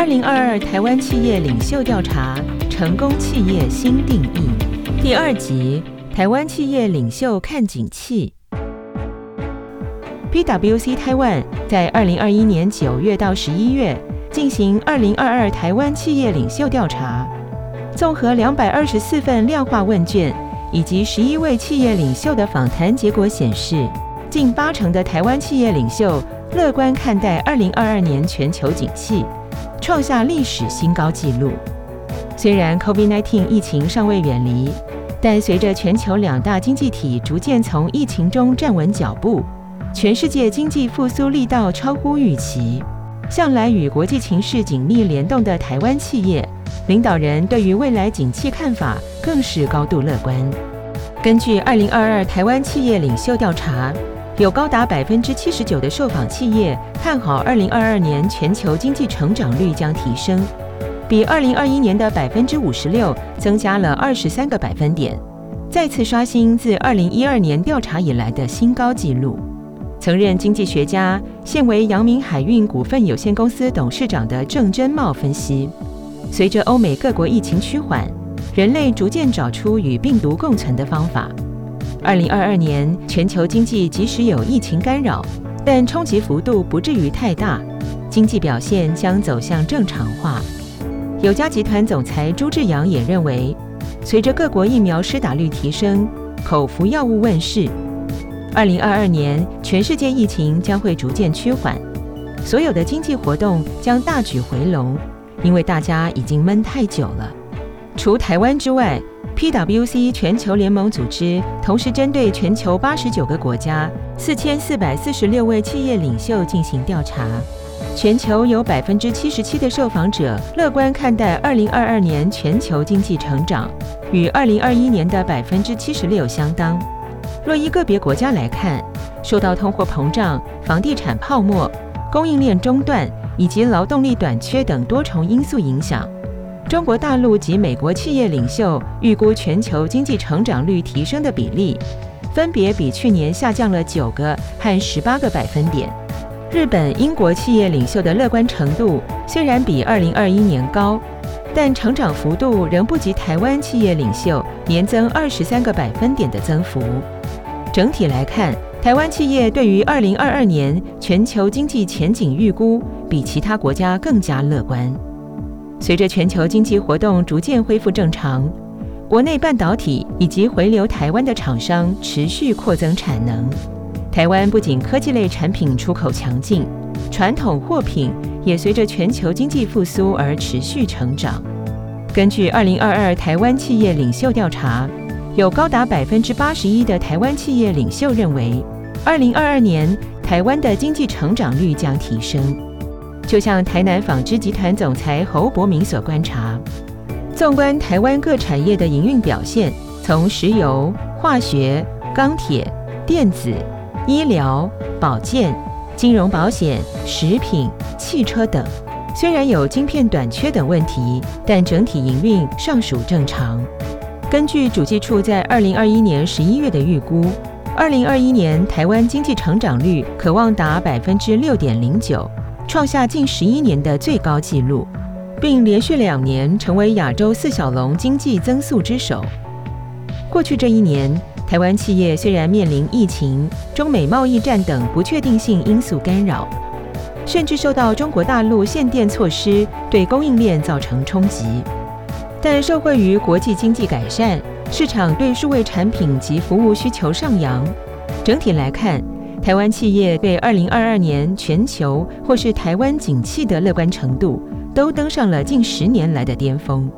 二零二二台湾企业领袖调查：成功企业新定义。第二集：台湾企业领袖看景气。PwC Taiwan 在二零二一年九月到十一月进行二零二二台湾企业领袖调查，综合两百二十四份量化问卷以及十一位企业领袖的访谈结果显示，近八成的台湾企业领袖乐观看待二零二二年全球景气。创下历史新高纪录。虽然 COVID-19 疫情尚未远离，但随着全球两大经济体逐渐从疫情中站稳脚步，全世界经济复苏力道超乎预期。向来与国际情势紧密联动的台湾企业领导人对于未来景气看法更是高度乐观。根据2022台湾企业领袖调查。有高达百分之七十九的受访企业看好二零二二年全球经济成长率将提升，比二零二一年的百分之五十六增加了二十三个百分点，再次刷新自二零一二年调查以来的新高纪录。曾任经济学家、现为阳明海运股份有限公司董事长的郑贞茂分析，随着欧美各国疫情趋缓，人类逐渐找出与病毒共存的方法。二零二二年，全球经济即使有疫情干扰，但冲击幅度不至于太大，经济表现将走向正常化。友嘉集团总裁朱志阳也认为，随着各国疫苗施打率提升，口服药物问世，二零二二年全世界疫情将会逐渐趋缓，所有的经济活动将大举回笼，因为大家已经闷太久了。除台湾之外，PwC 全球联盟组织同时针对全球八十九个国家四千四百四十六位企业领袖进行调查，全球有百分之七十七的受访者乐观看待二零二二年全球经济成长，与二零二一年的百分之七十六相当。若依个别国家来看，受到通货膨胀、房地产泡沫、供应链中断以及劳动力短缺等多重因素影响。中国大陆及美国企业领袖预估全球经济成长率提升的比例，分别比去年下降了九个和十八个百分点。日本、英国企业领袖的乐观程度虽然比二零二一年高，但成长幅度仍不及台湾企业领袖年增二十三个百分点的增幅。整体来看，台湾企业对于二零二二年全球经济前景预估比其他国家更加乐观。随着全球经济活动逐渐恢复正常，国内半导体以及回流台湾的厂商持续扩增产能。台湾不仅科技类产品出口强劲，传统货品也随着全球经济复苏而持续成长。根据二零二二台湾企业领袖调查，有高达百分之八十一的台湾企业领袖认为，二零二二年台湾的经济成长率将提升。就像台南纺织集团总裁侯伯明所观察，纵观台湾各产业的营运表现，从石油、化学、钢铁、电子、医疗、保健、金融保险、食品、汽车等，虽然有晶片短缺等问题，但整体营运尚属正常。根据主计处在二零二一年十一月的预估，二零二一年台湾经济成长率可望达百分之六点零九。创下近十一年的最高纪录，并连续两年成为亚洲四小龙经济增速之首。过去这一年，台湾企业虽然面临疫情、中美贸易战等不确定性因素干扰，甚至受到中国大陆限电措施对供应链造成冲击，但受惠于国际经济改善，市场对数位产品及服务需求上扬，整体来看，台湾企业对二零二二年全球或是台湾景气的乐观程度，都登上了近十年来的巅峰。